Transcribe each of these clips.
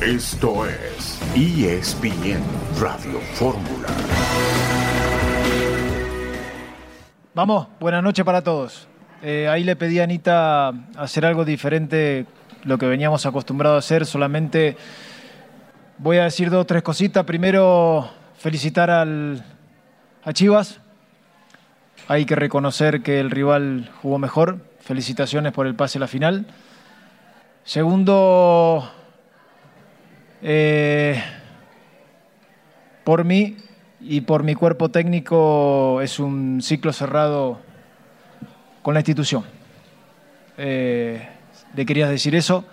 Esto es ESPN Radio Fórmula. Vamos, buenas noches para todos. Eh, ahí le pedí a Anita hacer algo diferente, lo que veníamos acostumbrados a hacer. Solamente voy a decir dos o tres cositas. Primero, felicitar al, a Chivas. Hay que reconocer que el rival jugó mejor. Felicitaciones por el pase a la final. Segundo, eh, por mí y por mi cuerpo técnico es un ciclo cerrado con la institución. Eh, le quería decir eso,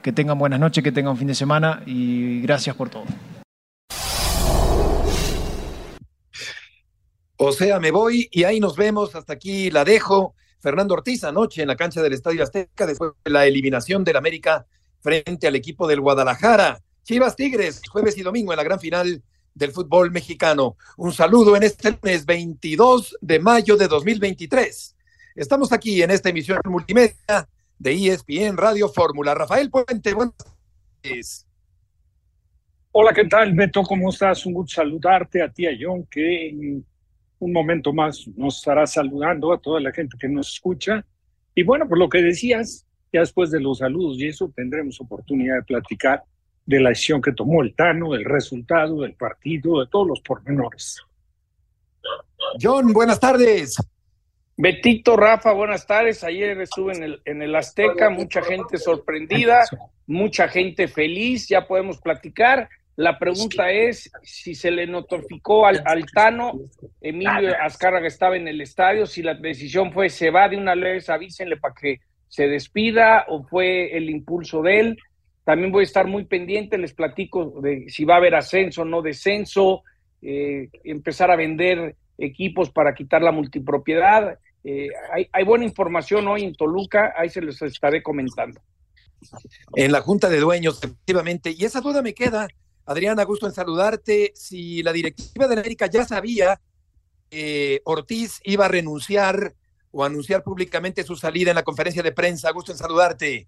que tengan buenas noches, que tengan un fin de semana y gracias por todo. O sea, me voy y ahí nos vemos, hasta aquí la dejo. Fernando Ortiz anoche en la cancha del Estadio Azteca después de la eliminación del América frente al equipo del Guadalajara. Chivas Tigres, jueves y domingo en la gran final del fútbol mexicano. Un saludo en este lunes 22 de mayo de 2023. Estamos aquí en esta emisión multimedia de ESPN Radio Fórmula. Rafael Puente, buenas tardes. Hola, ¿qué tal, Beto? ¿Cómo estás? Un gusto saludarte a ti, a John, que un momento más nos estará saludando a toda la gente que nos escucha. Y bueno, por lo que decías, ya después de los saludos y eso tendremos oportunidad de platicar de la decisión que tomó el Tano, del resultado del partido, de todos los pormenores. John, buenas tardes. Betito, Rafa, buenas tardes. Ayer estuve en el, en el Azteca, mucha gente sorprendida, mucha gente feliz, ya podemos platicar. La pregunta es si se le notificó al, al Tano, Emilio Azcárraga estaba en el estadio, si la decisión fue se va de una vez, avísenle para que se despida o fue el impulso de él. También voy a estar muy pendiente, les platico de si va a haber ascenso o no descenso, eh, empezar a vender equipos para quitar la multipropiedad. Eh, hay, hay, buena información hoy en Toluca, ahí se les estaré comentando. En la Junta de Dueños, efectivamente. Y esa duda me queda, Adriana, gusto en saludarte. Si la directiva de América ya sabía que Ortiz iba a renunciar o anunciar públicamente su salida en la conferencia de prensa, gusto en saludarte.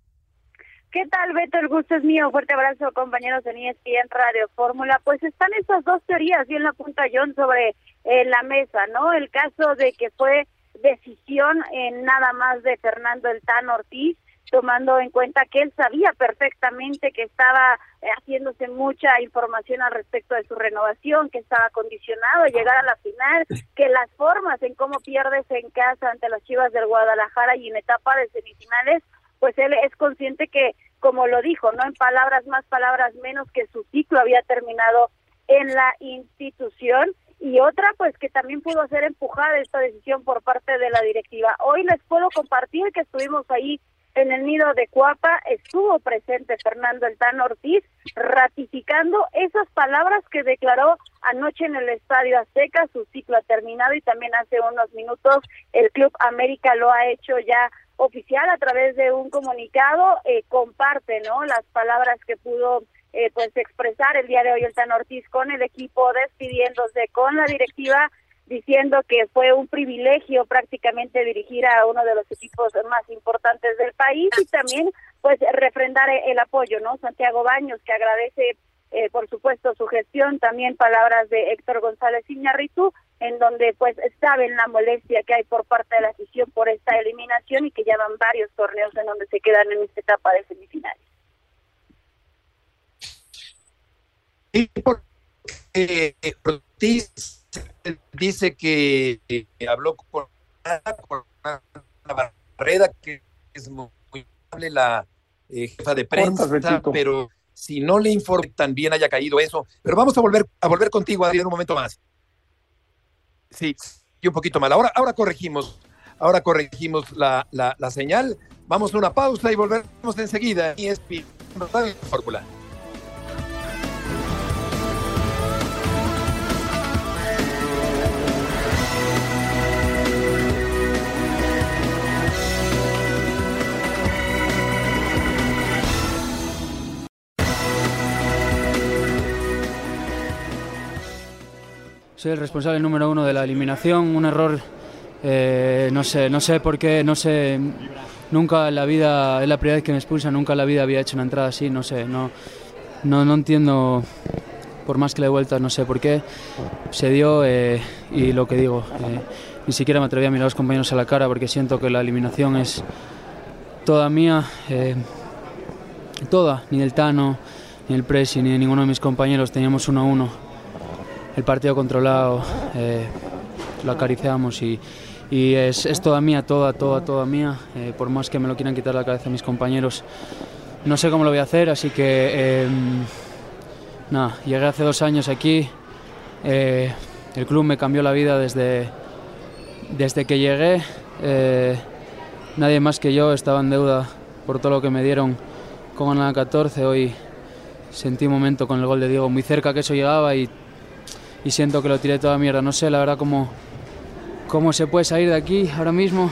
¿Qué tal, Beto? El gusto es mío. Fuerte abrazo, compañeros de ESPN Radio Fórmula. Pues están estas dos teorías bien la punta John sobre eh, la mesa, ¿no? El caso de que fue decisión en nada más de Fernando El Tan Ortiz, tomando en cuenta que él sabía perfectamente que estaba eh, haciéndose mucha información al respecto de su renovación, que estaba condicionado a llegar a la final, que las formas en cómo pierdes en casa ante las Chivas del Guadalajara y en etapa de semifinales pues él es consciente que, como lo dijo, no en palabras más, palabras menos, que su ciclo había terminado en la institución y otra pues que también pudo ser empujada esta decisión por parte de la directiva. Hoy les puedo compartir que estuvimos ahí en el nido de Cuapa, estuvo presente Fernando Eltán Ortiz ratificando esas palabras que declaró anoche en el Estadio Azteca, su ciclo ha terminado y también hace unos minutos el Club América lo ha hecho ya oficial a través de un comunicado. Eh, comparte no las palabras que pudo eh, pues expresar el día de hoy el Tan Ortiz con el equipo despidiéndose con la directiva diciendo que fue un privilegio prácticamente dirigir a uno de los equipos más importantes del país y también pues refrendar el apoyo no Santiago Baños que agradece eh, por supuesto su gestión también palabras de Héctor González Iñarritu en donde pues saben la molestia que hay por parte de la afición por esta eliminación y que llevan varios torneos en donde se quedan en esta etapa de semifinales. Y Ortiz dice que habló con, con una barrera que es muy amable la eh, jefa de prensa, pero si no le informa también haya caído eso. Pero vamos a volver a volver contigo, Adrián, un momento más. Sí, y un poquito mal. Ahora, ahora corregimos, ahora corregimos la, la, la señal. Vamos a una pausa y volvemos enseguida. Y es Fórmula. Soy el responsable número uno de la eliminación, un error, eh, no sé, no sé por qué, no sé, nunca en la vida, es la primera vez que me expulsan, nunca en la vida había hecho una entrada así, no sé, no, no, no entiendo, por más que le he vuelto, no sé por qué, se dio eh, y lo que digo, eh, ni siquiera me atreví a mirar a los compañeros a la cara porque siento que la eliminación es toda mía, toda, ni del Tano, ni el Presi, ni de ninguno de mis compañeros, teníamos uno a uno, el partido controlado, lo acariciamos y y es, es, toda mía, toda, toda, toda mía, eh, por más que me lo quieran quitar la cabeza mis compañeros. No sé cómo lo voy a hacer, así que em, nada, llegué hace dos años aquí, eh, el club me cambió la vida desde, desde que llegué, eh, nadie más que yo estaba en deuda por todo lo que me dieron con la 14, hoy sentí un momento con el gol de Diego muy cerca que eso llegaba y, y siento que lo tiré toda mierda, no sé la verdad cómo cómo se puede salir de aquí ahora mismo.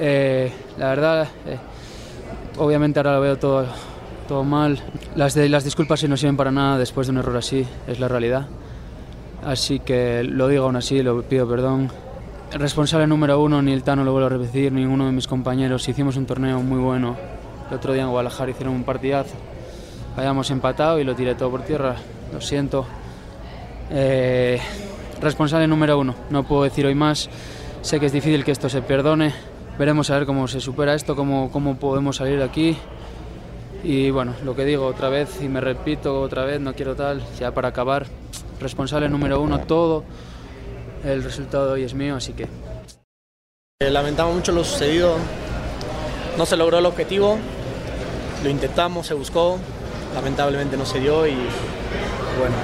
Eh, la verdad, eh, obviamente ahora lo veo todo, todo mal. Las, las disculpas no sirven para nada después de un error así, es la realidad. Así que lo digo aún así, lo pido perdón. Responsable número uno, ni el Tano lo vuelvo a repetir, ninguno de mis compañeros. Hicimos un torneo muy bueno. El otro día en Guadalajara hicieron un partidazo. Hayamos empatado y lo tiré todo por tierra. Lo siento. Eh, responsable número uno. No puedo decir hoy más. Sé que es difícil que esto se perdone. Veremos a ver cómo se supera esto, cómo, cómo podemos salir de aquí. Y bueno, lo que digo otra vez y me repito otra vez, no quiero tal, ya para acabar, responsable número uno, todo el resultado hoy es mío, así que... Eh, lamentamos mucho lo sucedido, no se logró el objetivo, lo intentamos, se buscó, lamentablemente no se dio y bueno,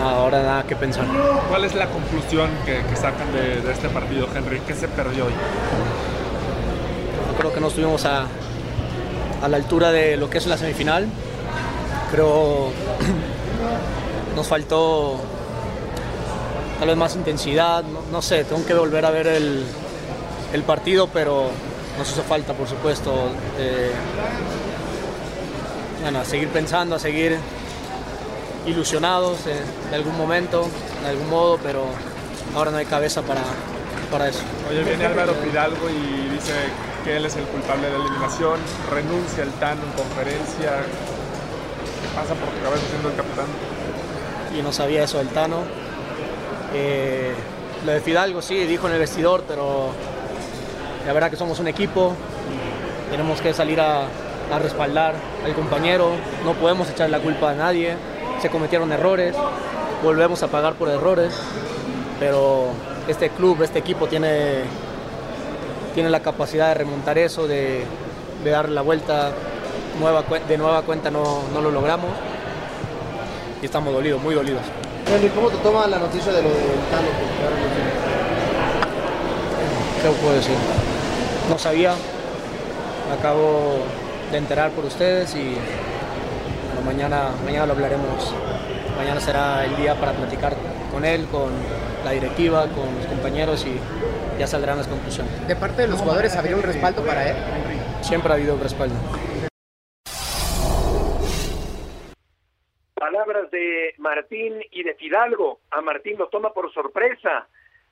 ahora nada que pensar. ¿Cuál es la conclusión que, sacan de, este partido, Henry? ¿Qué se perdió hoy? Creo que no estuvimos a, a la altura de lo que es la semifinal. Creo nos faltó tal vez más intensidad, no, sé, tengo que volver a ver el, el, partido, pero nos hizo falta, por supuesto. Eh, bueno, a seguir pensando, a seguir ilusionados en, algún momento, en algún modo, pero ahora no hay cabeza para, para eso. Oye, viene Álvaro Fidalgo y dice que él es el culpable de la eliminación, renuncia al TAN en conferencia. ¿Qué pasa por tu cabeza siendo el capitán? Y no sabía eso del Tano. Eh, lo de Fidalgo sí, dijo en el vestidor, pero la verdad que somos un equipo, tenemos que salir a, a respaldar al compañero, no podemos echar la culpa a nadie se cometieron errores, volvemos a pagar por errores, pero este club, este equipo tiene, tiene la capacidad de remontar eso, de, de darle la vuelta, nueva, de nueva cuenta no, no lo logramos y estamos dolidos, muy dolidos. ¿cómo te toma la noticia de lo del Tano? ¿Qué puedo decir? No sabía, me acabo de enterar por ustedes y mañana, mañana lo hablaremos. Mañana será el día para platicar con él, con la directiva, con los compañeros y ya saldrán las conclusiones. ¿De parte de los jugadores habría un respaldo para él? Siempre ha habido un respaldo. Palabras de Martín y de Fidalgo. A Martín lo toma por sorpresa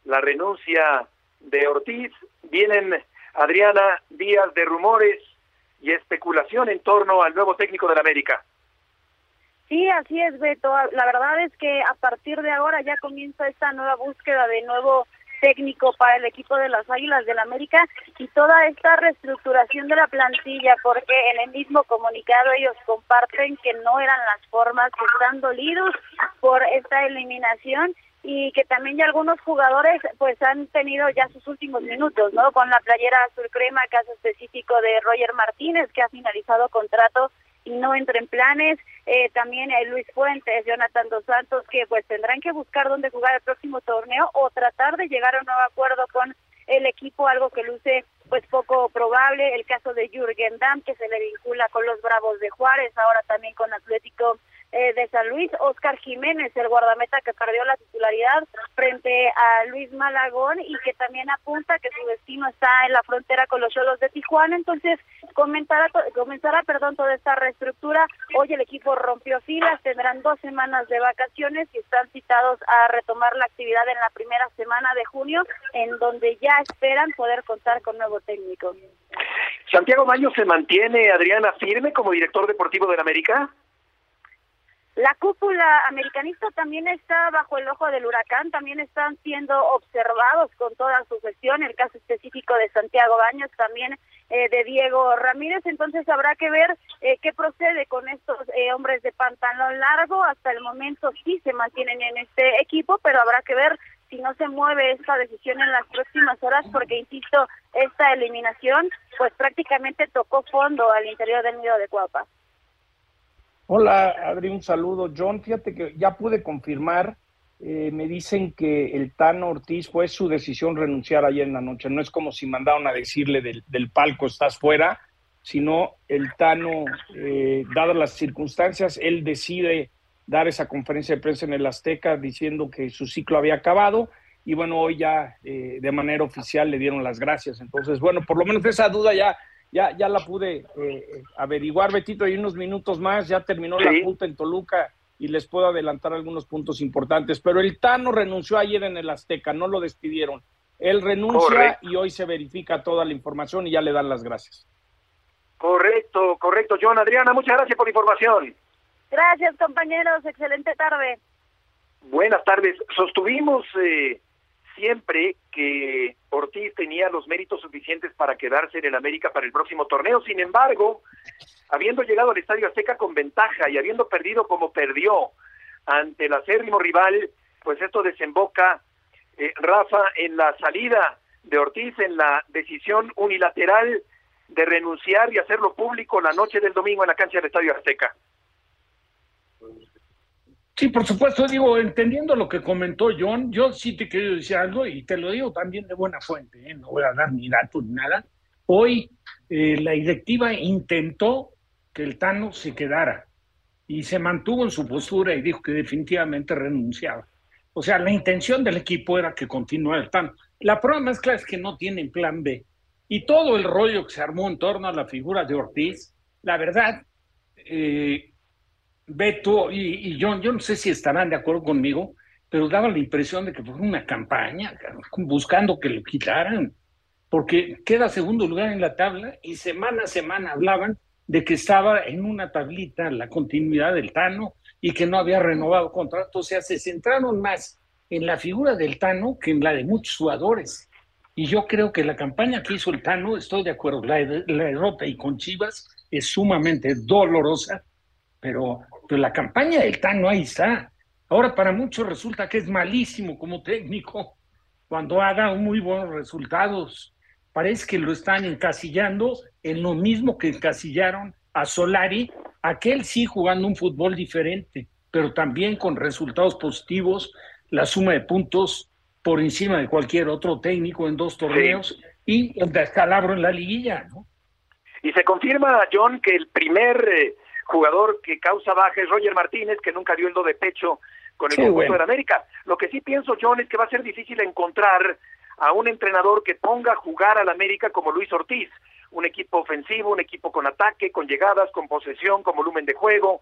la renuncia de Ortiz. Vienen Adriana días de rumores y especulación en torno al nuevo técnico del América. Sí, así es, Beto. La verdad es que a partir de ahora ya comienza esta nueva búsqueda de nuevo técnico para el equipo de las Águilas del América y toda esta reestructuración de la plantilla, porque en el mismo comunicado ellos comparten que no eran las formas, que están dolidos por esta eliminación y que también ya algunos jugadores pues han tenido ya sus últimos minutos, ¿no? Con la playera azul crema, caso específico de Roger Martínez, que ha finalizado contrato y no entra en planes. Eh, también hay Luis Fuentes, Jonathan Dos Santos, que pues tendrán que buscar dónde jugar el próximo torneo o tratar de llegar a un nuevo acuerdo con el equipo, algo que luce pues poco probable. El caso de Jürgen Damm, que se le vincula con los Bravos de Juárez, ahora también con Atlético eh, de San Luis, Oscar Jiménez, el guardameta que perdió la titularidad frente a Luis Malagón y que también apunta que su destino está en la frontera con los Cholos de Tijuana. Entonces, comenzará, comenzará perdón, toda esta reestructura. Hoy el equipo rompió filas, tendrán dos semanas de vacaciones y están citados a retomar la actividad en la primera semana de junio, en donde ya esperan poder contar con nuevo técnico. Santiago Baño se mantiene, Adriana, firme como director deportivo del América. La cúpula americanista también está bajo el ojo del huracán, también están siendo observados con toda su gestión, el caso específico de Santiago Baños, también eh, de Diego Ramírez, entonces habrá que ver eh, qué procede con estos eh, hombres de pantalón largo, hasta el momento sí se mantienen en este equipo, pero habrá que ver si no se mueve esta decisión en las próximas horas, porque insisto, esta eliminación pues prácticamente tocó fondo al interior del nido de Cuapa. Hola, Adri, un saludo. John, fíjate que ya pude confirmar, eh, me dicen que el Tano Ortiz fue su decisión renunciar ayer en la noche. No es como si mandaron a decirle del, del palco estás fuera, sino el Tano, eh, dadas las circunstancias, él decide dar esa conferencia de prensa en el Azteca diciendo que su ciclo había acabado y bueno, hoy ya eh, de manera oficial le dieron las gracias. Entonces, bueno, por lo menos esa duda ya ya, ya la pude eh, averiguar, Betito, y unos minutos más, ya terminó la junta en Toluca y les puedo adelantar algunos puntos importantes. Pero el Tano renunció ayer en el Azteca, no lo despidieron. Él renuncia y hoy se verifica toda la información y ya le dan las gracias. Correcto, correcto, John. Adriana, muchas gracias por la información. Gracias, compañeros. Excelente tarde. Buenas tardes. Sostuvimos eh, siempre que Ortiz tenía los méritos suficientes para quedarse en el América para el próximo torneo. Sin embargo, habiendo llegado al Estadio Azteca con ventaja y habiendo perdido como perdió ante el acérrimo rival, pues esto desemboca, eh, Rafa, en la salida de Ortiz, en la decisión unilateral de renunciar y hacerlo público la noche del domingo en la cancha del Estadio Azteca. Sí, por supuesto, digo, entendiendo lo que comentó John, yo sí te quiero decir algo y te lo digo también de buena fuente, ¿eh? no voy a dar ni datos ni nada. Hoy eh, la directiva intentó que el Tano se quedara y se mantuvo en su postura y dijo que definitivamente renunciaba. O sea, la intención del equipo era que continuara el Tano. La prueba más clara es que no tienen plan B. Y todo el rollo que se armó en torno a la figura de Ortiz, la verdad, eh, Beto y, John, yo no sé si estarán de acuerdo conmigo, pero daba la impresión de que fue una campaña buscando que lo quitaran, porque queda segundo lugar en la tabla y semana a semana hablaban de que estaba en una tablita la continuidad del Tano y que no había renovado contrato. O sea, se centraron más en la figura del Tano que en la de muchos jugadores. Y yo creo que la campaña que hizo el Tano, estoy de acuerdo, la, la derrota y con Chivas es sumamente dolorosa, pero pero la campaña del Tano ahí está. Ahora para muchos resulta que es malísimo como técnico cuando ha dado muy buenos resultados. Parece que lo están encasillando en lo mismo que encasillaron a Solari, aquel sí jugando un fútbol diferente, pero también con resultados positivos, la suma de puntos por encima de cualquier otro técnico en dos torneos y el descalabro en la liguilla, ¿no? Y se confirma, John, que el primer eh, jugador que causa baja es Roger Martínez, que nunca dio el do de pecho con el conjunto de América. Lo que sí pienso, John, es que va a ser difícil encontrar a un entrenador que ponga a jugar al América como Luis Ortiz, un equipo ofensivo, un equipo con ataque, con llegadas, con posesión, con volumen de juego,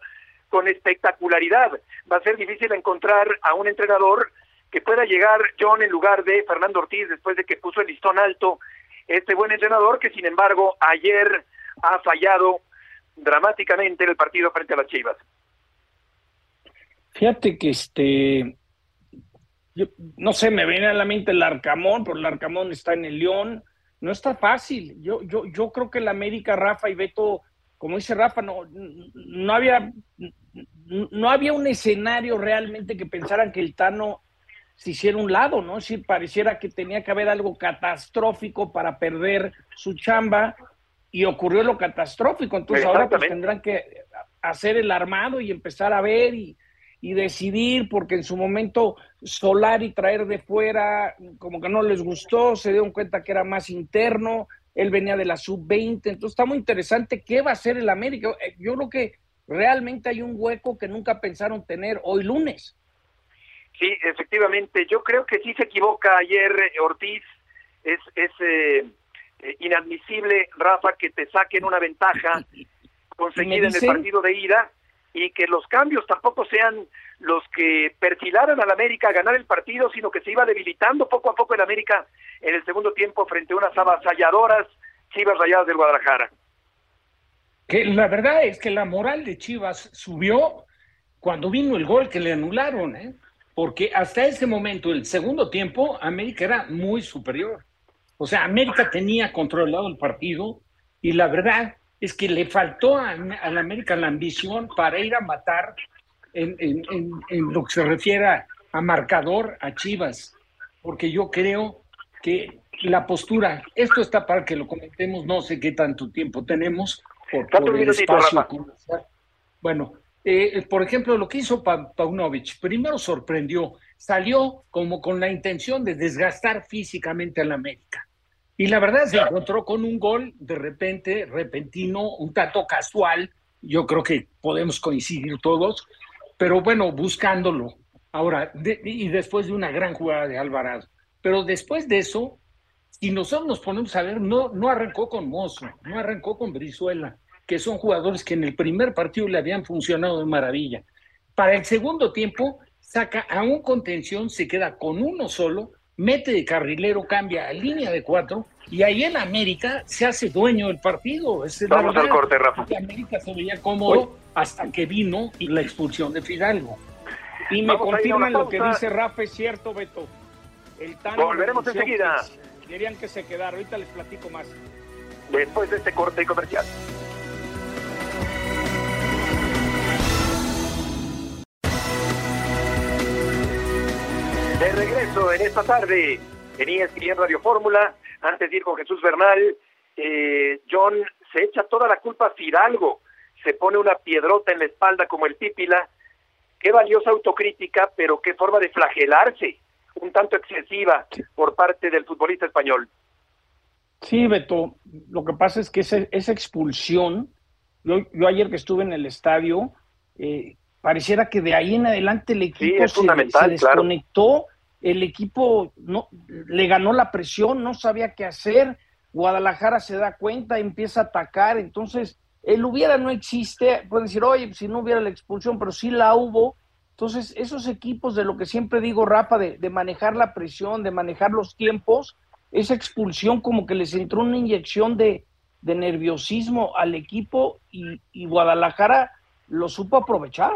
con espectacularidad. Va a ser difícil encontrar a un entrenador que pueda llegar John en lugar de Fernando Ortiz después de que puso el listón alto este buen entrenador que sin embargo ayer ha fallado dramáticamente en el partido frente a las Chivas. Fíjate que este, no sé, me viene a la mente el Arcamón, pero el Arcamón está en el León, no está fácil. Yo, yo, yo creo que el América, Rafa y Beto, como dice Rafa, no, no había, no había un escenario realmente que pensaran que el Tano se hiciera un lado, ¿no? Si pareciera que tenía que haber algo catastrófico para perder su chamba y ocurrió lo catastrófico. Entonces ahora pues tendrán que hacer el armado y empezar a ver y, decidir, porque en su momento solar y traer de fuera como que no les gustó, se dieron cuenta que era más interno, él venía de la sub-20, entonces está muy interesante qué va a hacer el América. Eh, yo creo que realmente hay un hueco que nunca pensaron tener hoy lunes. Sí, efectivamente. Yo creo que sí se equivoca ayer eh, Ortiz. Es, es eh, eh, inadmisible, Rafa, que te saquen una ventaja conseguida en el partido de ida y que los cambios tampoco sean los que perfilaran al América a ganar el partido, sino que se iba debilitando poco a poco el América en el segundo tiempo frente a unas avasalladoras Chivas Rayadas del Guadalajara. Que la verdad es que la moral de Chivas subió cuando vino el gol que le anularon, ¿eh? porque hasta ese momento, el segundo tiempo, América era muy superior. O sea, América tenía controlado el partido y la verdad es que le faltó a, la América la ambición para ir a matar en, lo que se refiere a, marcador a Chivas, porque yo creo que la postura, esto está para que lo comentemos, no sé qué tanto tiempo tenemos por, el espacio Bueno, eh, por ejemplo, lo que hizo Paunovic, primero sorprendió, salió como con la intención de desgastar físicamente a la América. Y la verdad se encontró con un gol de repente, repentino, un tanto casual. Yo creo que podemos coincidir todos, pero bueno, buscándolo. Ahora, y después de una gran jugada de Alvarado. Pero después de eso, si nosotros nos ponemos a ver, no, no arrancó con Mozo, no arrancó con Brizuela, que son jugadores que en el primer partido le habían funcionado de maravilla. Para el segundo tiempo, saca a un contención, se queda con uno solo mete de carrilero, cambia a línea de cuatro y ahí en América se hace dueño del partido. Vamos al corte, Rafa. América se veía cómodo hasta que vino la expulsión de Fidalgo. Y me confirman lo que dice Rafa, es cierto, Beto. El Volveremos enseguida. Querían que se quedara, ahorita les platico más. Después de este corte comercial. En esta tarde en ESPN Radio Fórmula, antes de ir con Jesús Bernal, eh, John se echa toda la culpa a Fidalgo, se pone una piedrota en la espalda como el pípila. Qué valiosa autocrítica, pero qué forma de flagelarse, un tanto excesiva por parte del futbolista español. Sí, Beto, lo que pasa es que esa, esa expulsión, yo, yo, ayer que estuve en el estadio, eh, pareciera que de ahí en adelante el equipo se, desconectó, el equipo no le ganó la presión, no sabía qué hacer, Guadalajara se da cuenta, empieza a atacar, entonces el hubiera no existe, pueden decir, oye, si no hubiera la expulsión, pero sí la hubo, entonces esos equipos de lo que siempre digo, Rafa, de, manejar la presión, de manejar los tiempos, esa expulsión como que les entró una inyección de, nerviosismo al equipo y Guadalajara lo supo aprovechar.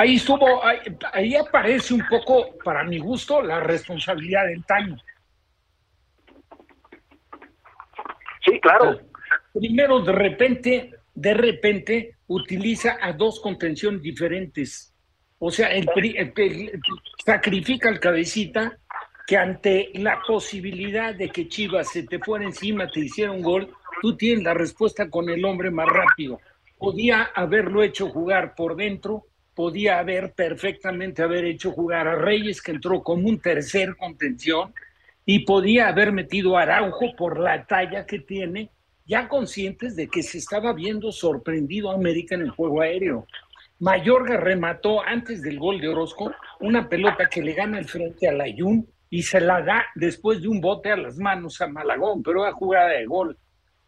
Ahí estuvo, ahí, aparece un poco, para mi gusto, la responsabilidad del Taño. Sí, claro. Primero, de repente, de repente, utiliza a dos contenciones diferentes. O sea, el, sacrifica al cabecita que ante la posibilidad de que Chivas se te fuera encima, te hiciera un gol, tú tienes la respuesta con el hombre más rápido. Podía haberlo hecho jugar por dentro, podía haber perfectamente haber hecho jugar a Reyes, que entró como un tercer contención, y podía haber metido a Araujo por la talla que tiene, ya conscientes de que se estaba viendo sorprendido América en el juego aéreo. Mayorga remató antes del gol de Orozco una pelota que le gana el frente a Layún y se la da después de un bote a las manos a Malagón, pero era jugada de gol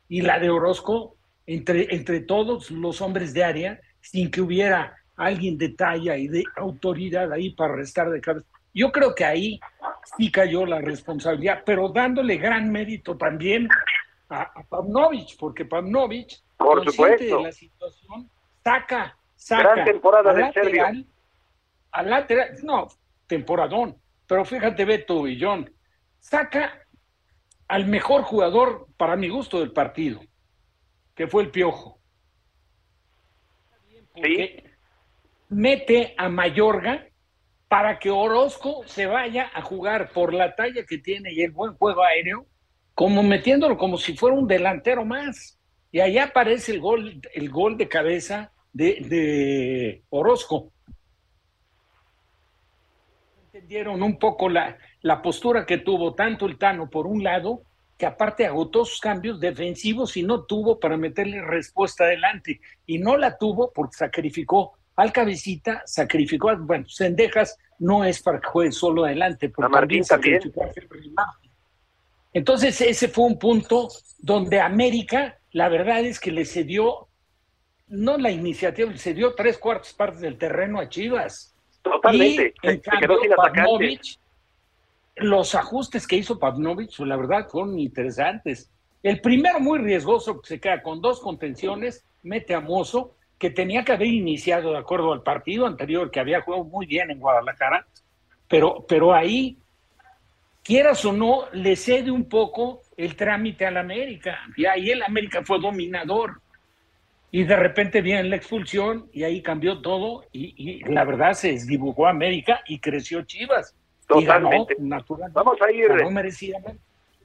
y la de Orozco entre, entre todos los hombres de área, sin que hubiera alguien de talla y de autoridad ahí para restar de cabeza. Yo creo que ahí sí cayó la responsabilidad, pero dándole gran mérito también a, a Pavnovich, porque Pavnovich, por supuesto, de la situación, saca, saca gran temporada del Serbio. Al lateral, no, temporadón, pero fíjate Beto John, saca al mejor jugador, para mi gusto, del partido, que fue el Piojo. ¿Sí? Mete a Mayorga para que Orozco se vaya a jugar por la talla que tiene y el buen juego aéreo, como metiéndolo como si fuera un delantero más. Y ahí aparece el gol, el gol de cabeza de, de Orozco. Entendieron un poco la, la postura que tuvo tanto el Tano por un lado, que aparte agotó sus cambios defensivos y no tuvo para meterle respuesta adelante. Y no la tuvo porque sacrificó al cabecita, sacrificó, a, bueno, Sendejas no es para que juegue solo adelante, pero también sacrificó a Entonces ese fue un punto donde América, la verdad es que le cedió, no la iniciativa, le cedió tres cuartas partes del terreno a Chivas. Totalmente. Y, en cambio, los ajustes que hizo Pavlovich, la verdad, fueron interesantes. El primero muy riesgoso, que se queda con dos contenciones, mete a Mozo, que tenía que haber iniciado de acuerdo al partido anterior, que había jugado muy bien en Guadalajara, pero, pero ahí, quieras o no, le cede un poco el trámite al América. Y ahí el América fue dominador. Y de repente viene la expulsión y ahí cambió todo y, y la verdad se desdibujó América y creció Chivas. Totalmente. Vamos a ir. Ganó merecidamente.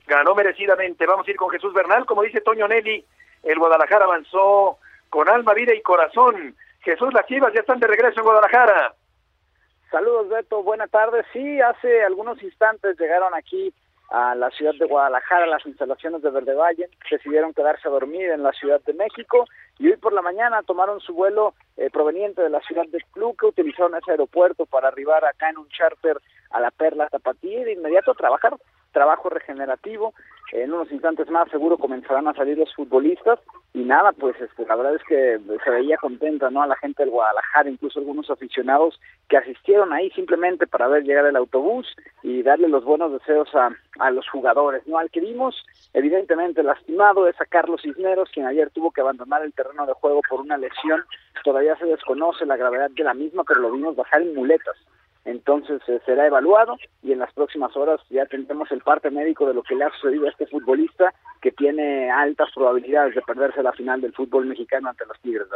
Ganó merecidamente. Vamos a ir con Jesús Bernal. Como dice Toño Nelly, el Guadalajara avanzó con alma, vida y corazón. Jesús, las chivas ya están de regreso en Guadalajara. Saludos, Beto. Buenas tardes. Sí, hace algunos instantes llegaron aquí a la ciudad de Guadalajara, las instalaciones de Verde Valle, decidieron quedarse a dormir en la Ciudad de México y hoy por la mañana tomaron su vuelo eh, proveniente de la ciudad de Toluca, utilizaron ese aeropuerto para arribar acá en un charter a la Perla Tapatía y de inmediato trabajar trabajo regenerativo. En unos instantes más seguro comenzarán a salir los futbolistas y nada, pues este, la verdad es que se veía contenta, ¿no? A la gente del Guadalajara, incluso algunos aficionados que asistieron ahí simplemente para ver llegar el autobús y darle los buenos deseos a, a los jugadores, ¿no? Al que vimos evidentemente lastimado es a Carlos Cisneros, quien ayer tuvo que abandonar el terreno de juego por una lesión. Todavía se desconoce la gravedad de la misma, pero lo vimos bajar en muletas entonces eh, será evaluado y en las próximas horas ya tendremos el parte médico de lo que le ha sucedido a este futbolista que tiene altas probabilidades de perderse la final del fútbol mexicano ante los Tigres.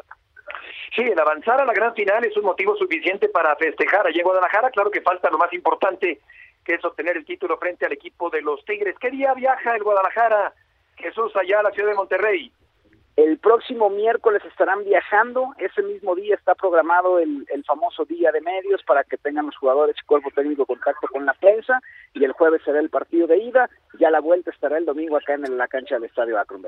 Sí, el avanzar a la gran final es un motivo suficiente para festejar allí en Guadalajara. Claro que falta lo más importante, que es obtener el título frente al equipo de los Tigres. ¿Qué día viaja el Guadalajara, Jesús, allá a la ciudad de Monterrey? El próximo miércoles estarán viajando, ese mismo día está programado el, famoso día de medios para que tengan los jugadores y cuerpo técnico contacto con la prensa y el jueves será el partido de ida, ya la vuelta estará el domingo acá en la cancha del Estadio Akron.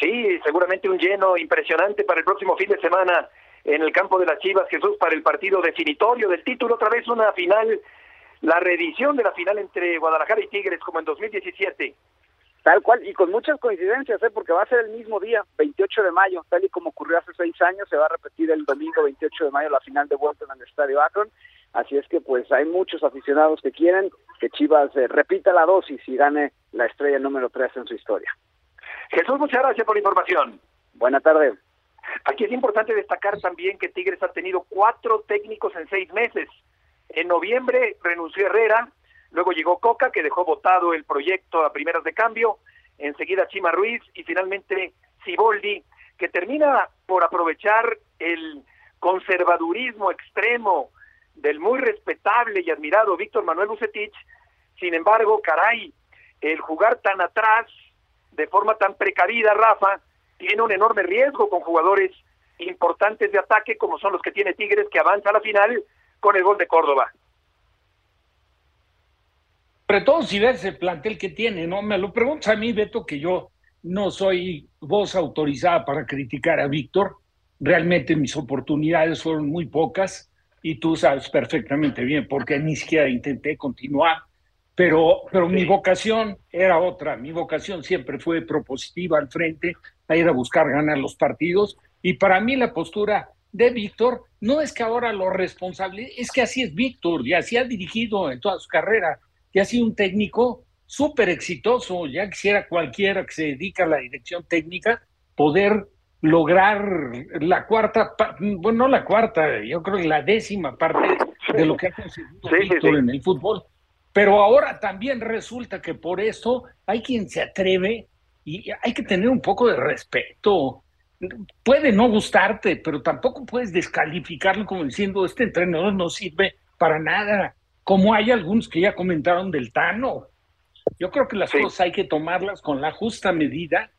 Sí, seguramente un lleno impresionante para el próximo fin de semana en el campo de las Chivas, Jesús, para el partido definitorio del título, otra vez una final, la reedición de la final entre Guadalajara y Tigres como en 2017. Tal cual, y con muchas coincidencias, ¿eh? porque va a ser el mismo día, 28 de mayo, tal y como ocurrió hace seis años, se va a repetir el domingo 28 de mayo la final de vuelta en el Estadio Akron, así es que pues hay muchos aficionados que quieren que Chivas eh, repita la dosis y gane la estrella número 3 en su historia. Jesús, muchas gracias por la información. Buena tarde. Aquí es importante destacar también que Tigres ha tenido cuatro técnicos en seis meses. En noviembre renunció Herrera, Luego llegó Coca, que dejó votado el proyecto a primeras de cambio. Enseguida Chima Ruiz y finalmente Ciboldi, que termina por aprovechar el conservadurismo extremo del muy respetable y admirado Víctor Manuel Bucetich. Sin embargo, caray, el jugar tan atrás, de forma tan precavida, Rafa, tiene un enorme riesgo con jugadores importantes de ataque como son los que tiene Tigres, que avanza a la final con el gol de Córdoba sobre todo si ves el plantel que tiene, ¿no? Me lo preguntas a mí, Beto, que yo no soy voz autorizada para criticar a Víctor. Realmente mis oportunidades fueron muy pocas y tú sabes perfectamente bien porque ni siquiera intenté continuar. Pero, pero mi vocación era otra. Mi vocación siempre fue propositiva al frente, a ir a buscar ganar los partidos. Y para mí la postura de Víctor no es que ahora lo responsable, es que así es Víctor y así ha dirigido en toda su carrera y ha sido un técnico súper exitoso. Ya quisiera cualquiera que se dedica a la dirección técnica poder lograr la cuarta, bueno, no la cuarta, yo creo que la décima parte de lo que ha conseguido en el fútbol. Pero ahora también resulta que por eso hay quien se atreve y hay que tener un poco de respeto. Puede no gustarte, pero tampoco puedes descalificarlo como diciendo este entrenador no sirve para nada como hay algunos que ya comentaron del Tano. Yo creo que las cosas hay que tomarlas con la justa medida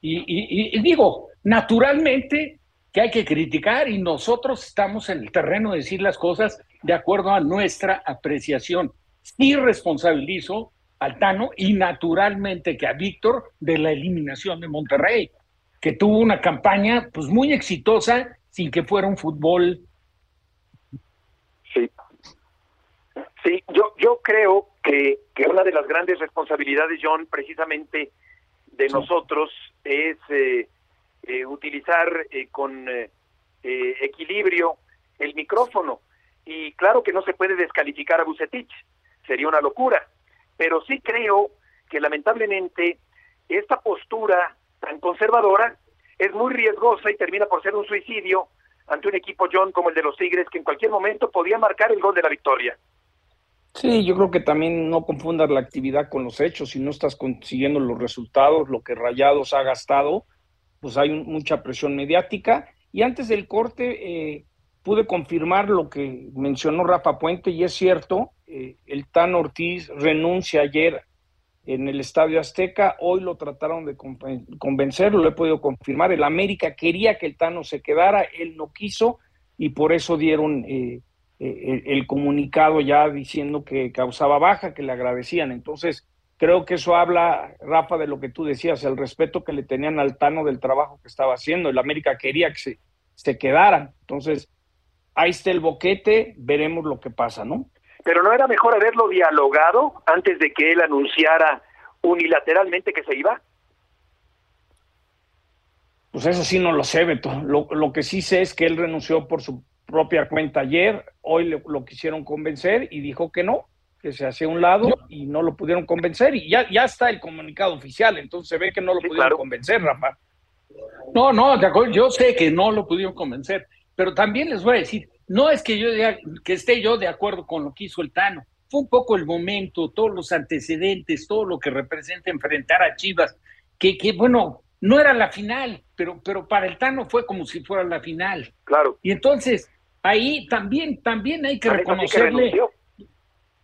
y, digo, naturalmente que hay que criticar y nosotros estamos en el terreno de decir las cosas de acuerdo a nuestra apreciación. Sí responsabilizo al Tano y naturalmente que a Víctor de la eliminación de Monterrey, que tuvo una campaña pues muy exitosa sin que fuera un fútbol. Sí. Sí, yo, yo creo que, que una de las grandes responsabilidades, John, precisamente de nosotros es eh, eh, utilizar eh, con eh, eh, equilibrio el micrófono. Y claro que no se puede descalificar a Bucetich, sería una locura, pero sí creo que lamentablemente esta postura tan conservadora es muy riesgosa y termina por ser un suicidio ante un equipo John como el de los Tigres que en cualquier momento podía marcar el gol de la victoria. Sí, yo creo que también no confundas la actividad con los hechos. Si no estás consiguiendo los resultados, lo que Rayados ha gastado, pues hay mucha presión mediática. Y antes del corte eh, pude confirmar lo que mencionó Rafa Puente y es cierto, eh, el Tan Ortiz renuncia ayer en el Estadio Azteca, hoy lo trataron de conven- convencer, lo he podido confirmar, el América quería que el Tano se quedara, él no quiso y por eso dieron eh, eh, el, el comunicado ya diciendo que causaba baja, que le agradecían. Entonces, creo que eso habla, Rafa, de lo que tú decías, el respeto que le tenían al Tano del trabajo que estaba haciendo. El América quería que se, se quedaran. Entonces, ahí está el boquete, veremos lo que pasa, ¿no? Pero no era mejor haberlo dialogado antes de que él anunciara unilateralmente que se iba. Pues eso sí no lo sé, Beto. Lo, lo que sí sé es que él renunció por su propia cuenta ayer, hoy le- lo quisieron convencer y dijo que no, que se hacía un lado y no lo pudieron convencer y ya, ya está el comunicado oficial, entonces se ve que no lo pudieron convencer, Rafa. No, no, de acuerdo, yo sé que no lo pudieron convencer, pero también les voy a decir, no es que yo diga- que esté yo de acuerdo con lo que hizo el Tano, fue un poco el momento, todos los antecedentes, todo lo que representa enfrentar a Chivas, que, que bueno, no era la final, pero, pero para el Tano fue como si fuera la final. Claro. Y entonces, ahí también, también hay que reconocerle,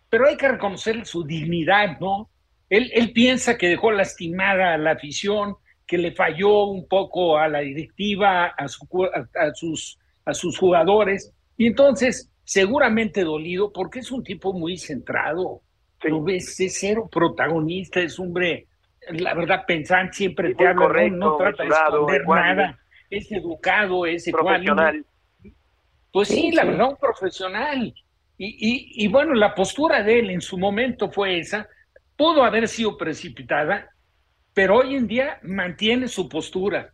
pero hay que reconocerle su dignidad, ¿no? Él, él piensa que dejó lastimada a la afición, que le falló un poco a la directiva, a, su a- a sus, a sus jugadores, y entonces seguramente dolido, porque es un tipo muy centrado. Lo ves, es cero protagonista, es hombre, la verdad, pensante, siempre te habla, no- correcto, no, trata de esconder nada, es educado, es ecuánime. Pues sí, Sí, la verdad, un profesional. Y, y, y bueno, la postura de él en su momento fue esa, pudo haber sido precipitada, pero hoy en día mantiene su postura.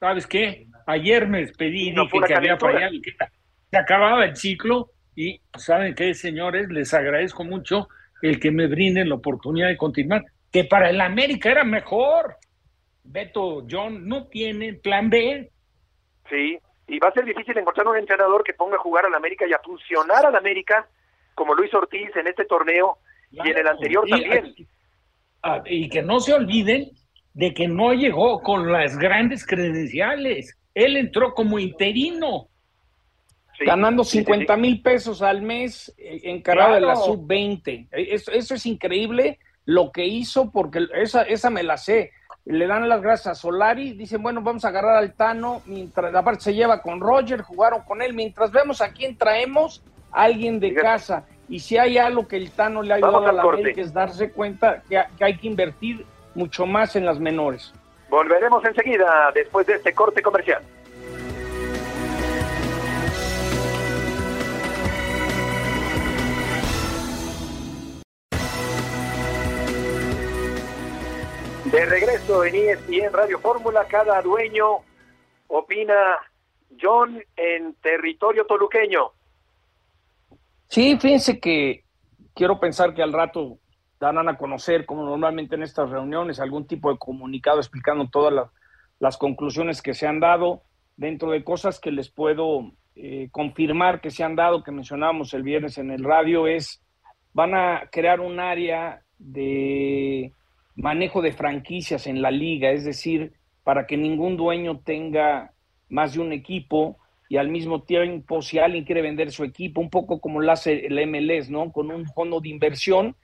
¿Sabes qué? Ayer me despedí y no dije que había fallado, que se acababa el ciclo y ¿saben qué, señores? Les agradezco mucho el que me brinden la oportunidad de continuar, que para el América era mejor. Beto, John, no tienen plan B. Sí, y va a ser difícil encontrar un entrenador que ponga a jugar al América y a funcionar al América como Luis Ortiz en este torneo y en el anterior Y- también. Ah, y que no se olviden de que no llegó con las grandes credenciales. Él entró como interino. ganando 50 mil pesos al mes eh, encargado de la Claro. sub-20. Eh, Eso, eso es increíble lo que hizo, porque esa, esa me la sé. Le dan las gracias a Solari, dicen, bueno, vamos a agarrar al Tano, mientras la parte se lleva con Roger, jugaron con él, mientras vemos a quién traemos, alguien de casa. Y si hay algo que el Tano le ha ayudado a la corte. América es darse cuenta que, que hay que invertir mucho más en las menores. Volveremos enseguida después de este corte comercial. De regreso en ESPN Radio Fórmula, cada dueño opina John en territorio toluqueño. Sí, fíjense que quiero pensar que al rato darán a conocer, como normalmente en estas reuniones, algún tipo de comunicado explicando todas las, las conclusiones que se han dado, dentro de cosas que les puedo eh, confirmar que se han dado, que mencionábamos el viernes en el radio, es, van a crear un área de manejo de franquicias en la liga, es decir, para que ningún dueño tenga más de un equipo y al mismo tiempo si alguien quiere vender su equipo, un poco como lo hace el MLS, ¿no? Con un fondo de inversión.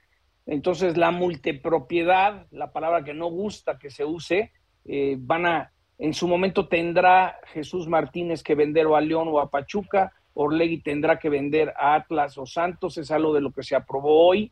Entonces la multipropiedad, la palabra que no gusta que se use, eh, van a, en su momento tendrá Jesús Martínez que vender o a León o a Pachuca, Orlegui tendrá que vender a Atlas o Santos, es algo de lo que se aprobó hoy.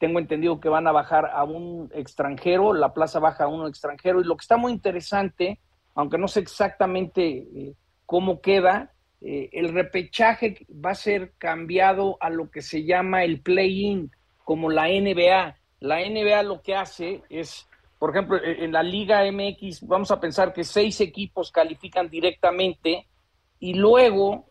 Tengo entendido que van a bajar a un extranjero, la plaza baja a un extranjero, y lo que está muy interesante, aunque no sé exactamente eh, cómo queda, eh, el repechaje va a ser cambiado a lo que se llama el play-in, como la NBA. La NBA lo que hace es, por ejemplo, e, en la Liga MX, vamos a pensar que seis equipos califican directamente y luego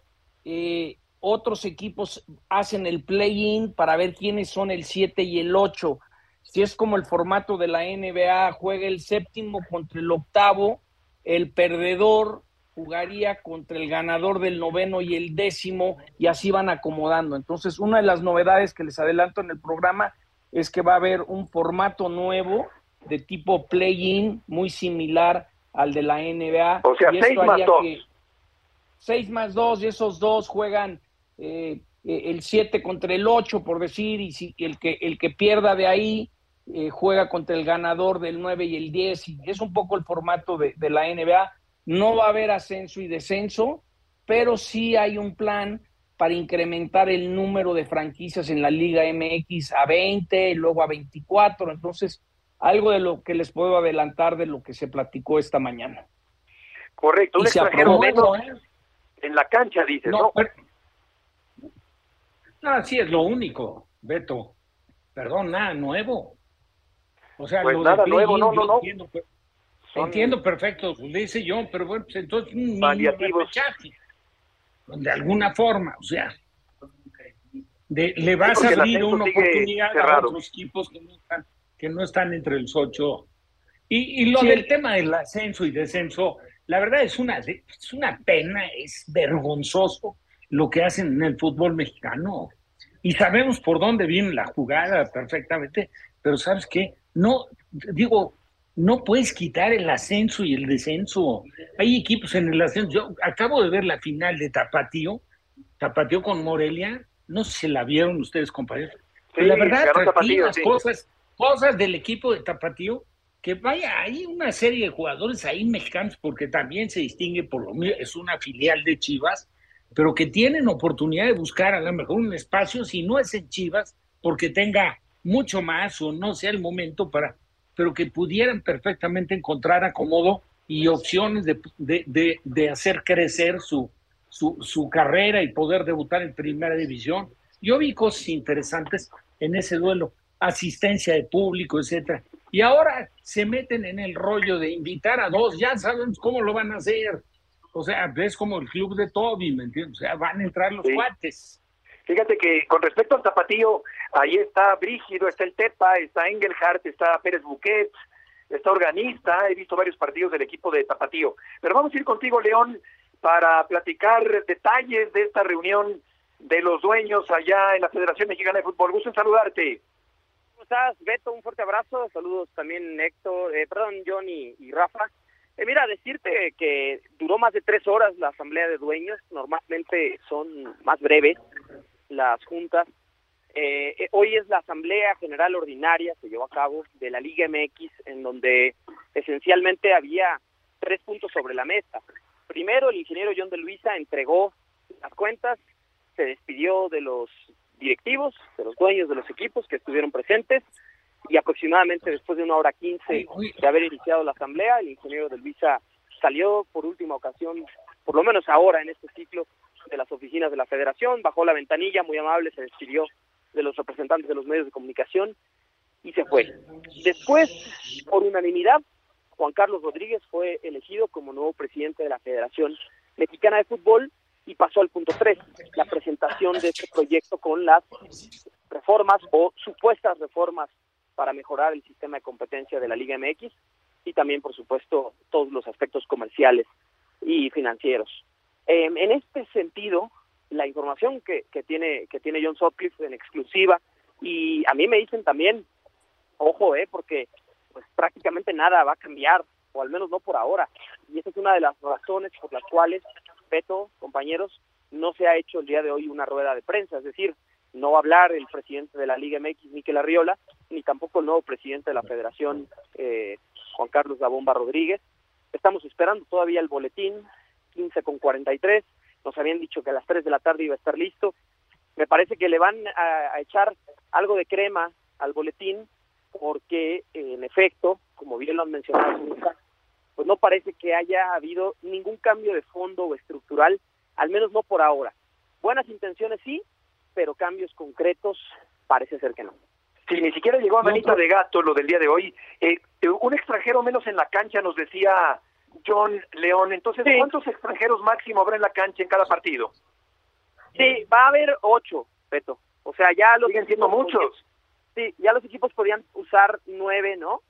eh, otros equipos hacen el play-in para ver quiénes son el 7 y el 8. Si es como el formato de la NBA, juega el séptimo contra el octavo, el perdedor jugaría contra el ganador del noveno y el décimo y así van acomodando. Entonces, una de las novedades que les adelanto en el programa es que va a haber un formato nuevo de tipo play-in muy similar al de la NBA. O sea, seis más dos. seis más dos y esos dos juegan eh, eh, el 7 contra el 8, por decir, y si el que, el que pierda de ahí eh, juega contra el ganador del 9 y el 10, y es un poco el formato de, de la NBA. No va a haber ascenso y descenso, pero sí hay un plan para incrementar el número de franquicias en la Liga MX a 20, luego a 24. Entonces, algo de lo que les puedo adelantar de lo que se platicó esta mañana. Correcto, un extranjero menos en la cancha, dices, ¿no? No, sí es lo único, Beto. Perdón, nada nuevo. O sea, pues nada nuevo, no, no, no. Entiendo, perfecto, le dice yo, pero bueno, pues entonces un repechaje, de alguna forma, o sea, de, le vas a abrir una oportunidad a otros equipos que no están, que no están entre los ocho. Y, y lo del tema del ascenso y descenso, la verdad es una, es una pena, es vergonzoso lo que hacen en el fútbol mexicano. Y sabemos por dónde viene la jugada perfectamente, pero ¿sabes qué? No, digo, no puedes quitar el ascenso y el descenso. Hay equipos en el ascenso. Yo acabo de ver la final de Tapatío, Tapatío con Morelia. No sé si la vieron ustedes, compañeros. la verdad, las cosas, cosas del equipo de Tapatío, que vaya, hay una serie de jugadores ahí mexicanos, porque también se distingue por lo mío, es una filial de Chivas, pero que tienen oportunidad de buscar a lo mejor un espacio, si no es en Chivas, porque tenga mucho más o no sea el momento para, pero que pudieran perfectamente encontrar acomodo y opciones de, de, de, hacer crecer su, su, su, carrera y poder debutar en primera división. Yo vi cosas interesantes en ese duelo, asistencia de público, etcétera. Y ahora se meten en el rollo de invitar a dos, ya sabemos cómo lo van a hacer, o sea, es como el club de Toby, ¿me entiendes? O sea, van a entrar los cuates. Fíjate que con respecto al tapatío, ahí está Brígido, está el Tepa, está Engelhardt, está Pérez Buquet, está Organista, he visto varios partidos del equipo de Tapatío. Pero vamos a ir contigo, León, para platicar detalles de esta reunión de los dueños allá en la Federación Mexicana de Fútbol. Gusto en saludarte. ¿Cómo estás, Beto? Un fuerte abrazo. Saludos también, Héctor, eh, perdón, Johnny y Rafa. Eh, mira, decirte que duró más de tres horas la asamblea de dueños, normalmente son más breves las juntas. Eh, eh, hoy es la asamblea general ordinaria, se llevó a cabo, de la Liga MX, en donde esencialmente había tres puntos sobre la mesa. Primero, el ingeniero John de Luisa entregó las cuentas, se despidió de los directivos, de los dueños de los equipos que estuvieron presentes, y aproximadamente después de una hora quince de haber iniciado la asamblea, el ingeniero del Visa salió por última ocasión, por lo menos ahora en este ciclo, de las oficinas de la federación, bajó la ventanilla, muy amable, se despidió de los representantes de los medios de comunicación y se fue. Después, por unanimidad, Juan Carlos Rodríguez fue elegido como nuevo presidente de la Federación Mexicana de Fútbol y pasó al punto tres, la presentación de este proyecto con las reformas o supuestas reformas para mejorar el sistema de competencia de la Liga MX y también, por supuesto, todos los aspectos comerciales y financieros. Em, en este sentido, la información que, que, tiene que tiene John Sutcliffe en exclusiva y a mí me dicen también, ojo, eh, porque pues prácticamente nada va a cambiar o al menos no por ahora. Y esa es una de las razones por las cuales, Beto, compañeros, no se ha hecho el día de hoy una rueda de prensa. Es decir, no va a hablar el presidente de la Liga MX, Miquel Arriola, ni tampoco el nuevo presidente de la Federación, eh, Juan Carlos Bomba Rodríguez. Estamos esperando todavía el boletín, 15 con 43. Nos habían dicho que a las 3 de la tarde iba a estar listo. Me parece que le van a, echar algo de crema al boletín porque, en efecto, como bien lo han mencionado, pues no parece que haya habido ningún cambio de fondo o estructural, al menos no por ahora. Buenas intenciones sí, pero cambios concretos parece ser que no. Sí, ni siquiera llegó a manita de gato lo del día de hoy. Eh, un extranjero menos en la cancha nos decía John León. Entonces, ¿cuántos extranjeros máximo habrá en la cancha en cada partido? Sí, va a haber ocho, Beto. O sea, ya los siguen siendo muchos. Sí, ya los equipos podían usar nueve, ¿no?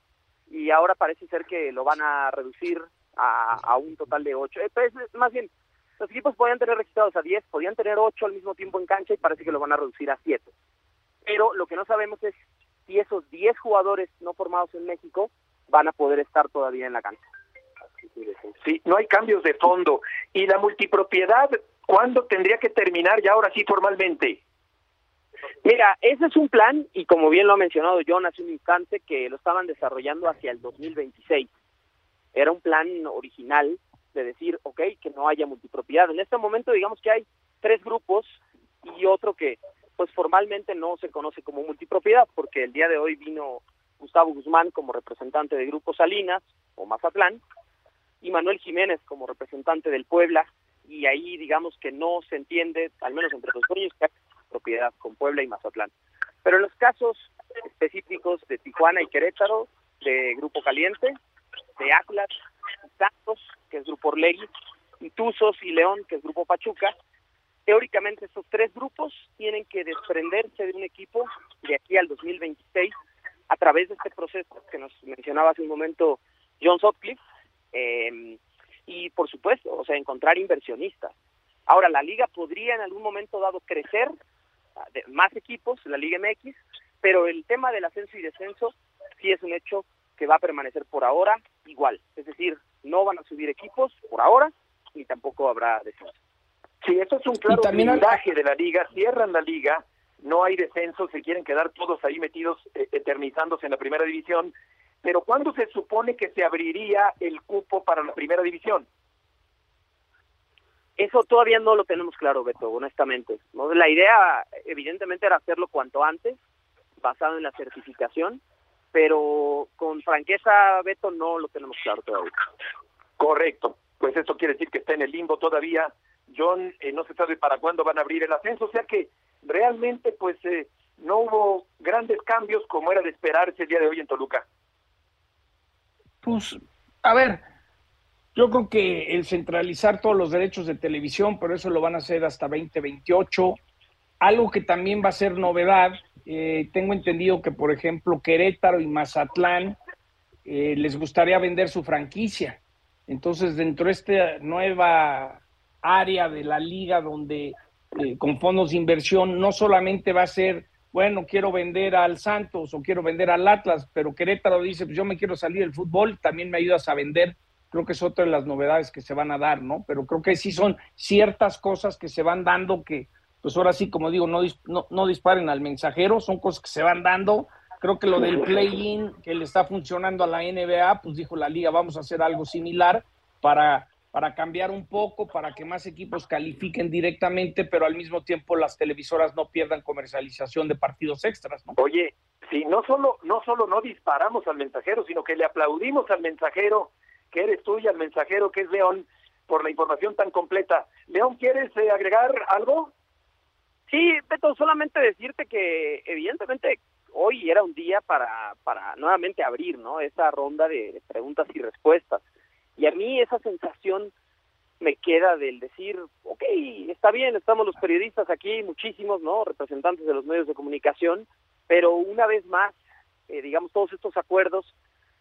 Y ahora parece ser que lo van a reducir a, un total de ocho. Eh, pues, más bien, los equipos podían tener registrados a diez, podían tener ocho al mismo tiempo en cancha y parece que lo van a reducir a siete. Pero lo que no sabemos es si esos diez jugadores no formados en México van a poder estar todavía en la cancha. Sí, no hay cambios de fondo. ¿Y la multipropiedad cuándo tendría que terminar ya ahora sí formalmente? Mira, ese es un plan y como bien lo ha mencionado John hace un instante que lo estaban desarrollando hacia el 2026. Era un plan original de decir, ok, que no haya multipropiedad. En este momento digamos que hay tres grupos y otro que pues formalmente no se conoce como multipropiedad porque el día de hoy vino Gustavo Guzmán como representante de Grupo Salinas o Mazatlán y Manuel Jiménez como representante del Puebla y ahí digamos que no se entiende, al menos entre los dueños, que hay propiedad con Puebla y Mazatlán. Pero en los casos específicos de Tijuana y Querétaro, de Grupo Caliente, de Atlas, Santos, que es Grupo Orlegui, Tuzos y León, que es Grupo Pachuca, teóricamente estos tres grupos tienen que desprenderse de un equipo de aquí al 2026 a través de este proceso que nos mencionaba hace un momento John Sutcliffe, eh, y por supuesto, o sea, encontrar inversionistas. Ahora, la liga podría en algún momento dado crecer ah, más equipos, la Liga MX, pero el tema del ascenso y descenso sí es un hecho que va a permanecer por ahora igual. Es decir, no van a subir equipos por ahora y tampoco habrá descenso. Sí, esto es un claro blindaje de la liga. Cierran la liga, no hay descenso, se quieren quedar todos ahí metidos, eh, eternizándose en la primera división pero ¿cuándo se supone que se abriría el cupo para la primera división? Eso todavía no lo tenemos claro, Beto, honestamente. La idea, evidentemente, era hacerlo cuanto antes, basado en la certificación, pero con franqueza, Beto, no lo tenemos claro todavía. Correcto. Pues eso quiere decir que está en el limbo todavía. John, eh, no se sabe para cuándo van a abrir el ascenso, o sea que realmente, pues, eh, no hubo grandes cambios como era de esperarse el día de hoy en Toluca. Pues, a ver, yo creo que el centralizar todos los derechos de televisión, pero eso lo van a hacer hasta 2028. Algo que también va a ser novedad, eh, tengo entendido que, por ejemplo, Querétaro y Mazatlán eh, les gustaría vender su franquicia. Entonces, dentro de esta nueva área de la liga donde eh, con fondos de inversión no solamente va a ser bueno, quiero vender al Santos o quiero vender al Atlas, pero Querétaro dice, pues yo me quiero salir del fútbol, también me ayudas a vender. Creo que es otra de las novedades que se van a dar, ¿no? Pero creo que sí son ciertas cosas que se van dando que, pues ahora sí, como digo, no, no, no disparen al mensajero, son cosas que se van dando. Creo que lo del play-in que le está funcionando a la NBA, pues dijo la liga, vamos a hacer algo similar para para cambiar un poco, para que más equipos califiquen directamente, pero al mismo tiempo las televisoras no pierdan comercialización de partidos extras. Oye, si no solo, no solo no disparamos al mensajero, sino que le aplaudimos al mensajero, que eres tú y al mensajero que es León, por la información tan completa. León, ¿quieres eh, agregar algo? Sí, Beto, solamente decirte que evidentemente hoy era un día para, para nuevamente abrir, ¿no? Esa ronda de preguntas y respuestas y a mí esa sensación me queda del decir, ok, está bien, estamos los periodistas aquí, muchísimos, ¿no? Representantes de los medios de comunicación, pero una vez más, eh, digamos, todos estos acuerdos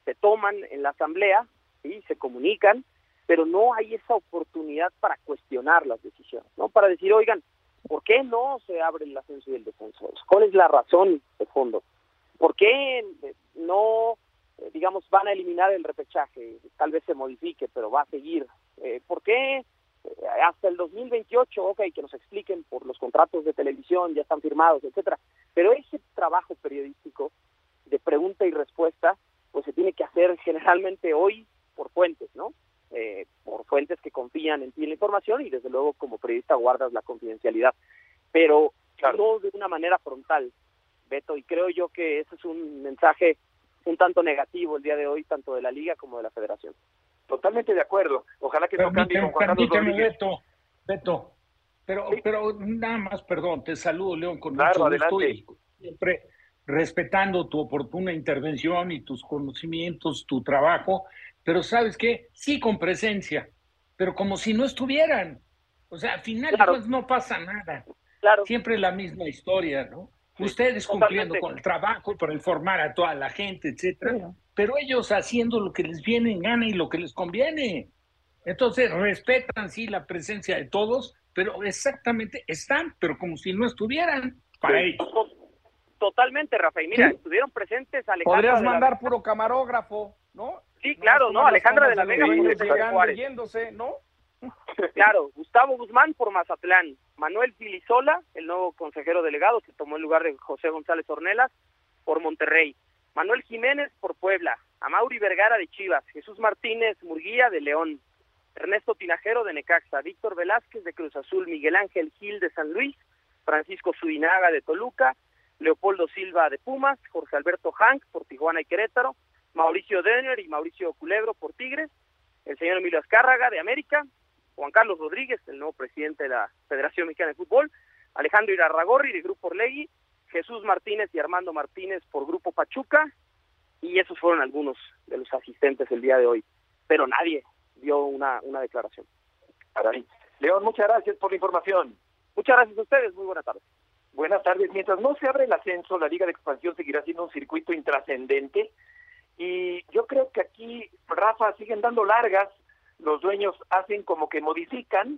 se toman en la asamblea, y se comunican, pero no hay esa oportunidad para cuestionar las decisiones, ¿no? Para decir, oigan, ¿por qué no se abre el ascenso y el descenso? ¿Cuál es la razón de fondo? ¿Por qué no eh, digamos, van a eliminar el repechaje, tal vez se modifique, pero va a seguir. Eh, ¿Por qué? Eh, hasta el 2028, ok, que nos expliquen por los contratos de televisión, ya están firmados, etcétera. Pero ese trabajo periodístico de pregunta y respuesta, pues se tiene que hacer generalmente hoy por fuentes, ¿no? Por fuentes que confían en ti la información y desde luego como periodista guardas la confidencialidad, pero no de una manera frontal, Beto, y creo yo que ese es un mensaje un tanto negativo el día de hoy, tanto de la liga como de la federación. Totalmente de acuerdo. Ojalá que no cambie con Juan Carlos Rodríguez. Beto, Beto, pero, pero nada más, perdón, te saludo, León, con claro, mucho adelante. siempre respetando tu oportuna intervención y tus conocimientos, tu trabajo, pero ¿sabes qué? Sí con presencia, pero como si no estuvieran. O sea, al final pues, no pasa nada. Claro. Siempre la misma historia, ¿no? Ustedes cumpliendo con el trabajo, por informar a toda la gente, etcétera, pero ellos haciendo lo que les viene en gana y lo que les conviene. Entonces, respetan, sí, la presencia de todos, pero exactamente están, pero como si no estuvieran para ellos. Totalmente, Rafa. Y mira, estuvieron presentes Alejandra. Podrías la mandar puro camarógrafo, ¿no? Sí, claro, ¿no? Alejandra de la Vega. por ¿no? Claro, Gustavo Guzmán por Mazatlán, Manuel Filisola, el nuevo consejero delegado que tomó el lugar de José González Ornelas, por Monterrey, Manuel Jiménez por Puebla, Amauri Vergara de Chivas, Jesús Martínez Murguía de León, Ernesto Tinajero de Necaxa, Víctor Velázquez de Cruz Azul, Miguel Ángel Gil de San Luis, Francisco Zudinaga de Toluca, Leopoldo Silva de Pumas, Jorge Alberto Hank por Tijuana y Querétaro, Mauricio Denner y Mauricio Culebro por Tigres, el señor Emilio Azcárraga de América, Juan Carlos Rodríguez, el nuevo presidente de la Federación Mexicana de Fútbol, Alejandro Irarragorri de Grupo Orlegui, Jesús Martínez y Armando Martínez por Grupo Pachuca, y esos fueron algunos de los asistentes el día de hoy, pero nadie dio una, una declaración. León, muchas gracias por la información. Muchas gracias a ustedes, muy buenas tardes. Buenas tardes. Mientras no se abre el ascenso, la Liga de Expansión seguirá siendo un circuito intrascendente. Y yo creo que aquí, Rafa, siguen dando largas. Los dueños hacen como que modifican.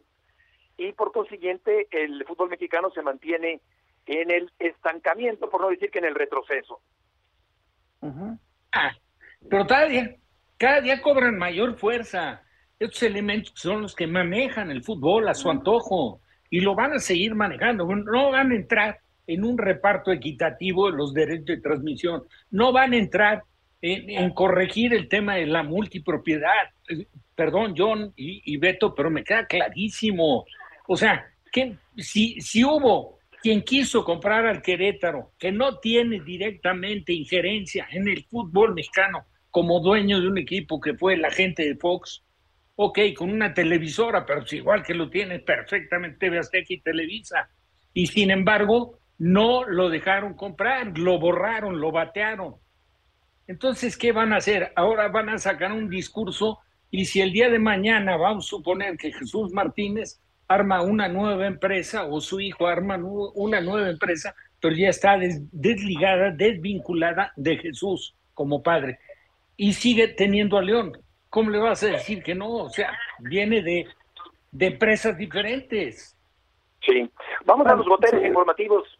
Y por consiguiente, el fútbol mexicano se mantiene en el estancamiento, por no decir que en el retroceso. Ah, pero cada día, cada día cobran mayor fuerza. Estos elementos son los que manejan el fútbol a su antojo y lo van a seguir manejando. No van a entrar en un reparto equitativo de los derechos de transmisión. No van a entrar en, en corregir el tema de la multipropiedad. Perdón, John y, y Beto, pero me queda clarísimo. O sea, que si, si hubo quien quiso comprar al Querétaro, que no tiene directamente injerencia en el fútbol mexicano como dueño de un equipo que fue la gente de Fox, ok, con una televisora, pero es igual que lo tiene perfectamente TV Azteca y Televisa. Y sin embargo, no lo dejaron comprar, lo borraron, lo batearon. Entonces, ¿qué van a hacer? Ahora van a sacar un discurso y si el día de mañana vamos a suponer que Jesús Martínez arma una nueva empresa o su hijo arma una nueva empresa, pero ya está des- desligada, desvinculada de Jesús como padre y sigue teniendo a León. ¿Cómo le vas a decir que no? O sea, viene de, de empresas diferentes. Sí. Vamos a los boteros informativos.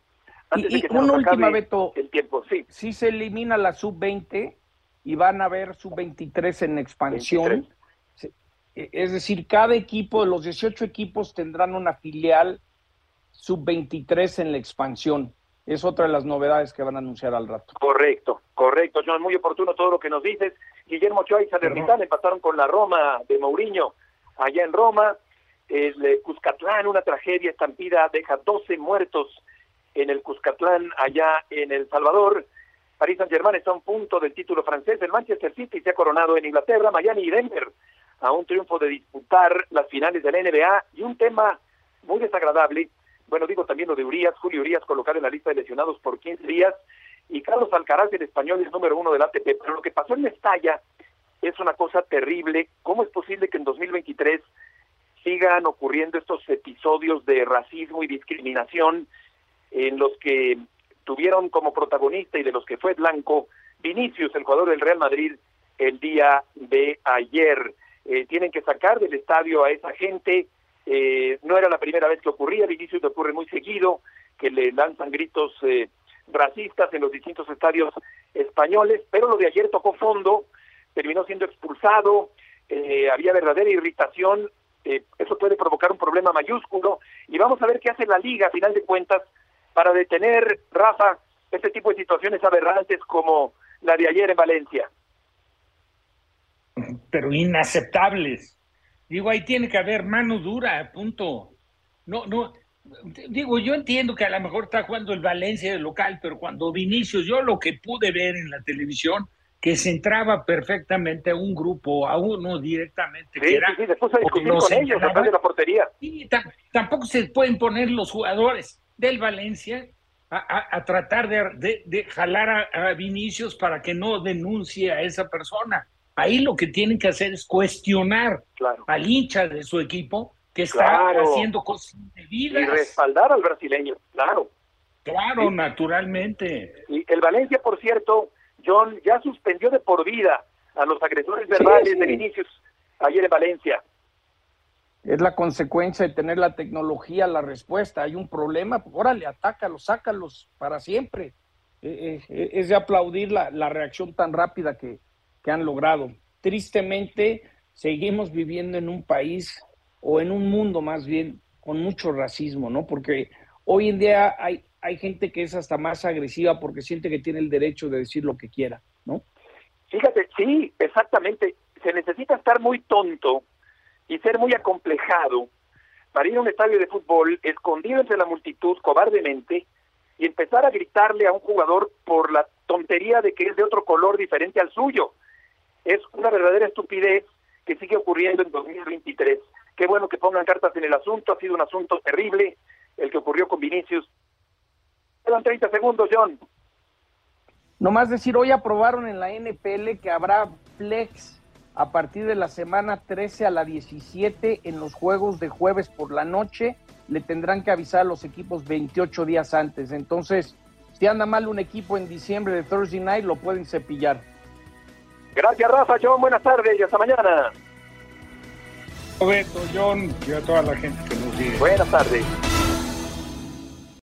Antes Y, de que una última, Beto. El tiempo, sí. Si se elimina la sub-20 y van a haber sub-23 en expansión. 23. se- e- Es decir, cada equipo de los 18 equipos tendrán una filial sub-23 en la expansión. Es otra de las novedades que van a anunciar al rato. Correcto, correcto, John, muy oportuno todo lo que nos dices. Guillermo Ochoa y Salernitana empataron con la Roma de Mourinho allá en Roma. El eh, Cuscatlán, una tragedia estampida, deja 12 muertos en el Cuscatlán allá en El Salvador. París Saint-Germain está a un punto del título francés. El Manchester City se ha coronado en Inglaterra, Miami y Denver a un triunfo de disputar las finales de la NBA y un tema muy desagradable. Bueno, digo también lo de Urias, Julio Urias colocado en la lista de lesionados por 15 días y Carlos Alcaraz, el español, es número uno del ATP. Pero lo que pasó en Mestalla es una cosa terrible. ¿Cómo es posible que en 2023 sigan ocurriendo estos episodios de racismo y discriminación en los que tuvieron como protagonista y de los que fue blanco Vinicius, el jugador del Real Madrid, el día de ayer? Eh, tienen que sacar del estadio a esa gente. Eh, no era la primera vez que ocurría, Vinicius le ocurre muy seguido, que le lanzan gritos eh, racistas en los distintos estadios españoles, pero lo de ayer tocó fondo, terminó siendo expulsado, eh, había verdadera irritación, eh, eso puede provocar un problema mayúsculo, y vamos a ver qué hace la liga a final de cuentas para detener, Rafa, este tipo de situaciones aberrantes como la de ayer en Valencia. pero inaceptables. Digo, ahí tiene que haber mano dura, punto. No, no, digo, yo entiendo que a lo mejor está jugando el Valencia de local, pero cuando Vinicius, yo lo que pude ver en la televisión, que se entraba perfectamente a un grupo, a uno directamente. Sí, era, sí, sí, a discutir con ellos atrás de la portería. Y tampoco se pueden poner los jugadores del Valencia a, tratar de, de, jalar a, Vinicius para que no denuncie a esa persona. Ahí lo que tienen que hacer es cuestionar al hincha de su equipo que está haciendo cosas indebidas. Y respaldar al brasileño, claro. Claro, naturalmente. Y el Valencia, por cierto, John ya suspendió de por vida a los agresores verbales de Vinicius ayer en Valencia. Es la consecuencia de tener la tecnología, la respuesta. Hay un problema, órale, atácalos, sácalos para siempre. Eh, eh, es de aplaudir la, la reacción tan rápida que, que han logrado. Tristemente, seguimos viviendo en un país o en un mundo más bien con mucho racismo, ¿no? Porque hoy en día hay, hay gente que es hasta más agresiva porque siente que tiene el derecho de decir lo que quiera, ¿no? Fíjate, sí, exactamente. Se necesita estar muy tonto y ser muy acomplejado para ir a un estadio de fútbol escondido entre la multitud cobardemente y empezar a gritarle a un jugador por la tontería de que es de otro color diferente al suyo. Es una verdadera estupidez que sigue ocurriendo en 2023. Qué bueno que pongan cartas en el asunto, ha sido un asunto terrible el que ocurrió con Vinicius. Quedan 30 segundos, John. Nomás decir, hoy aprobaron en la NPL que habrá flex a partir de la semana 13 a la 17 en los juegos de jueves por la noche. Le tendrán que avisar a los equipos 28 días antes. Entonces, si anda mal un equipo en diciembre de Thursday Night, lo pueden cepillar. Gracias, Rafa, John. Buenas tardes y hasta mañana. Roberto, John y a toda la gente que nos sigue. Buenas tardes.